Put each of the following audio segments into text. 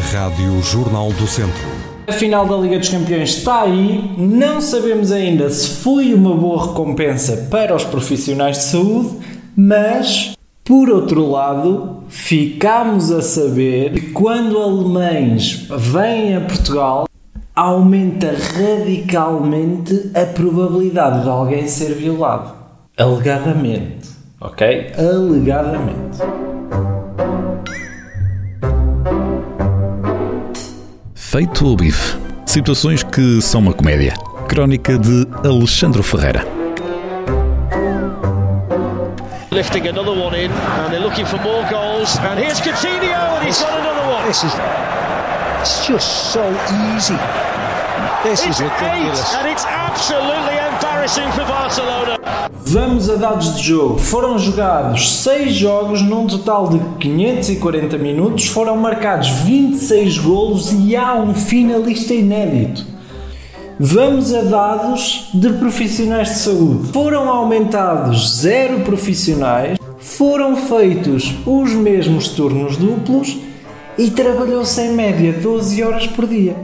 Rádio Jornal do Centro. A final da Liga dos Campeões está aí. Não sabemos ainda se foi uma boa recompensa para os profissionais de saúde, mas por outro lado, ficamos a saber que quando alemães vêm a Portugal, aumenta radicalmente a probabilidade de alguém ser violado. Alegadamente. Ok? Alegadamente. Feito o bife. Situações que são uma comédia. Crónica de Alexandre Ferreira. Lifting another one in, and they're looking for more goals. And here's Coutinho, and he's got another one. This is it's just so easy. This It's is ridiculous. eight, and it's absolutely embarrassing for Barcelona. Vamos a dados de jogo. Foram jogados 6 jogos num total de 540 minutos, foram marcados 26 golos e há um finalista inédito. Vamos a dados de profissionais de saúde. Foram aumentados 0 profissionais, foram feitos os mesmos turnos duplos e trabalhou-se em média 12 horas por dia.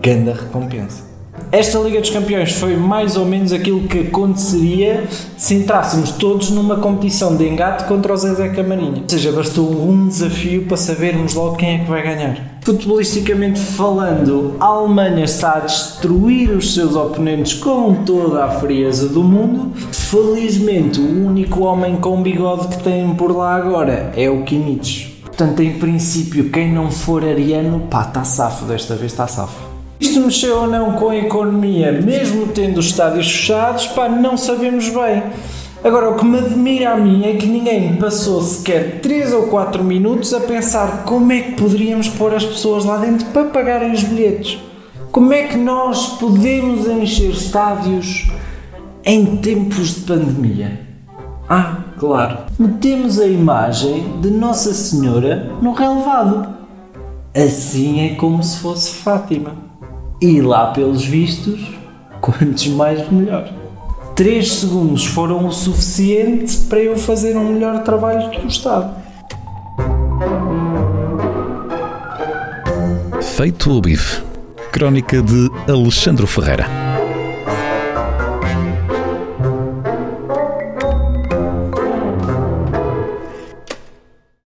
Ganda recompensa. Esta Liga dos Campeões foi mais ou menos aquilo que aconteceria se entrássemos todos numa competição de engate contra o Zezé Camarinha. Ou seja, bastou um desafio para sabermos logo quem é que vai ganhar. Futebolisticamente falando, a Alemanha está a destruir os seus oponentes com toda a frieza do mundo. Felizmente, o único homem com bigode que tem por lá agora é o Kimmich. Portanto, em princípio, quem não for ariano, pá, está safo, desta vez está safo. Isto mexeu ou não com a economia, mesmo tendo os estádios fechados, pá, não sabemos bem. Agora, o que me admira a mim é que ninguém passou sequer 3 ou 4 minutos a pensar como é que poderíamos pôr as pessoas lá dentro para pagarem os bilhetes. Como é que nós podemos encher estádios em tempos de pandemia? Ah, claro. Metemos a imagem de Nossa Senhora no relevado. Assim é como se fosse Fátima. E lá, pelos vistos, quantos mais melhor. 3 segundos foram o suficiente para eu fazer um melhor trabalho que o Estado. Feito o bife. Crónica de Alexandre Ferreira.